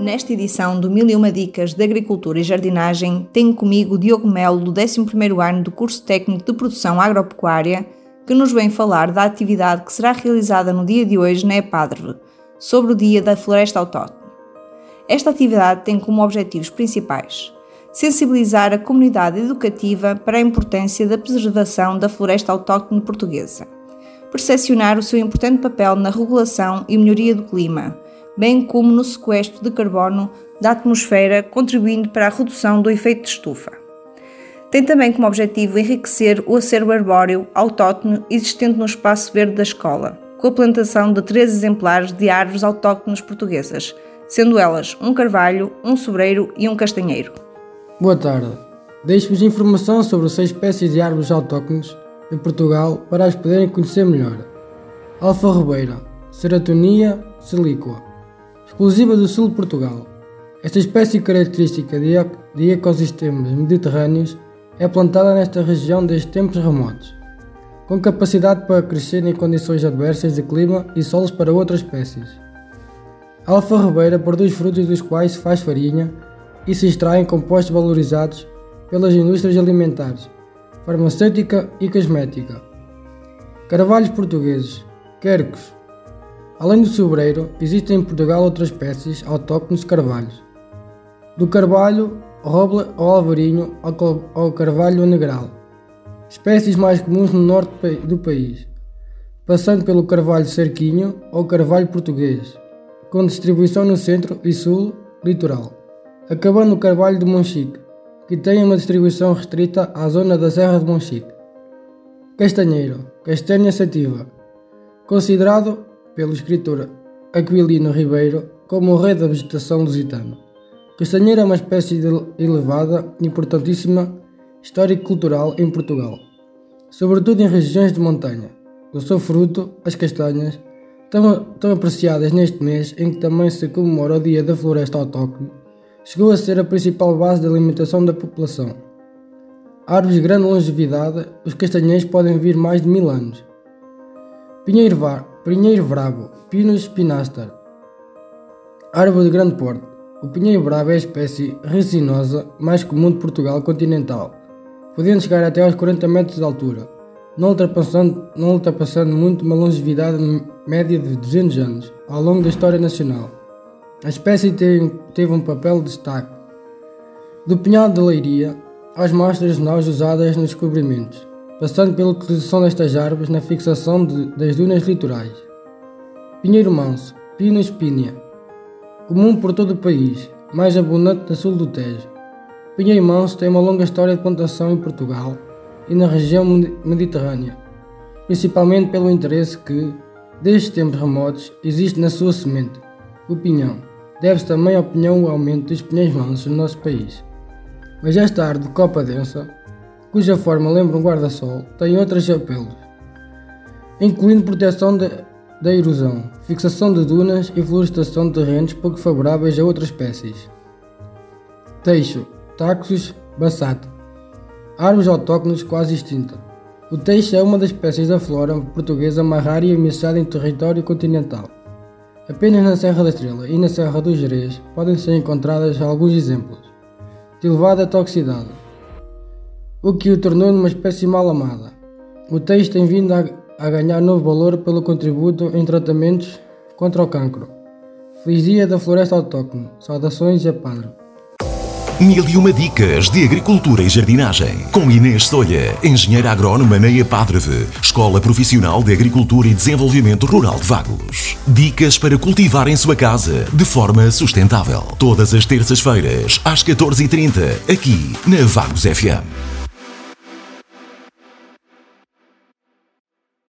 Nesta edição do Mil e Uma Dicas de Agricultura e Jardinagem, tenho comigo Diogo Melo, do 11º ano do curso técnico de produção agropecuária, que nos vem falar da atividade que será realizada no dia de hoje na EPADRV, sobre o Dia da Floresta Autóctone. Esta atividade tem como objetivos principais sensibilizar a comunidade educativa para a importância da preservação da floresta autóctone portuguesa, percepcionar o seu importante papel na regulação e melhoria do clima, bem como no sequestro de carbono da atmosfera, contribuindo para a redução do efeito de estufa. Tem também como objetivo enriquecer o acervo arbóreo autóctone existente no espaço verde da escola, com a plantação de três exemplares de árvores autóctones portuguesas, sendo elas um carvalho, um sobreiro e um castanheiro. Boa tarde. Deixo-vos informação sobre seis espécies de árvores autóctones de Portugal para as poderem conhecer melhor. Alfa Ribeira, Seratonia silicua, exclusiva do sul de Portugal. Esta espécie característica de ecossistemas mediterrâneos é plantada nesta região desde tempos remotos, com capacidade para crescer em condições adversas de clima e solos para outras espécies. A alfa ribeira produz frutos dos quais se faz farinha e se extraem compostos valorizados pelas indústrias alimentares, farmacêutica e cosmética. Carvalhos portugueses, quercos, Além do sobreiro, existem em Portugal outras espécies autóctones de carvalhos. Do carvalho, roble ou alvarinho ao carvalho negral. Espécies mais comuns no norte do país, passando pelo carvalho cerquinho ou carvalho português, com distribuição no centro e sul litoral, acabando no carvalho de Monchique, que tem uma distribuição restrita à zona da Serra de Monchique. Castanheiro, castanha sativa, considerado pelo escritor Aquilino Ribeiro como o rei da vegetação lusitana. Castanheira é uma espécie elevada e importantíssima histórico-cultural em Portugal, sobretudo em regiões de montanha. O seu fruto, as castanhas, tão, tão apreciadas neste mês em que também se comemora o Dia da Floresta Autóctone, chegou a ser a principal base de alimentação da população. Árvores de grande longevidade, os castanheiros podem vir mais de mil anos. Pinheiro Var, Pinheiro Bravo, Pinus spinaster. Árvore de grande porte. O pinheiro bravo é a espécie resinosa mais comum de Portugal continental, podendo chegar até aos 40 metros de altura, não ultrapassando, não ultrapassando muito uma longevidade média de 200 anos ao longo da história nacional. A espécie teve um papel de destaque, do pinhal de leiria às mostras de nós usadas nos descobrimentos passando pela utilização destas árvores na fixação de, das dunas litorais. Pinheiro manso, Pinus spínia, comum por todo o país, mais abundante no sul do Tejo. Pinheiro manso tem uma longa história de plantação em Portugal e na região mediterrânea, principalmente pelo interesse que, desde tempos remotos, existe na sua semente, o pinhão. Deve-se também ao pinhão o aumento dos pinheiros mansos no nosso país. Mas esta árvore de copa densa cuja forma lembra um guarda-sol, tem outros apelos, incluindo proteção da erosão, fixação de dunas e florestação de terrenos pouco favoráveis a outras espécies. Teixo, Taxus bassata, árvores autóctones quase extinta. O teixo é uma das espécies da flora portuguesa mais rara e ameaçada em território continental. Apenas na Serra da Estrela e na Serra do Jerez podem ser encontradas alguns exemplos de elevada toxicidade, o que o tornou numa espécie mal amada. O texto tem vindo a, a ganhar novo valor pelo contributo em tratamentos contra o cancro. Feliz Dia da Floresta Autóctone. Saudações a Padre. Mil e uma dicas de agricultura e jardinagem. Com Inês Solha, engenheira agrónoma na EPADREV, Escola Profissional de Agricultura e Desenvolvimento Rural de Vagos. Dicas para cultivar em sua casa de forma sustentável. Todas as terças-feiras, às 14h30, aqui na Vagos FM.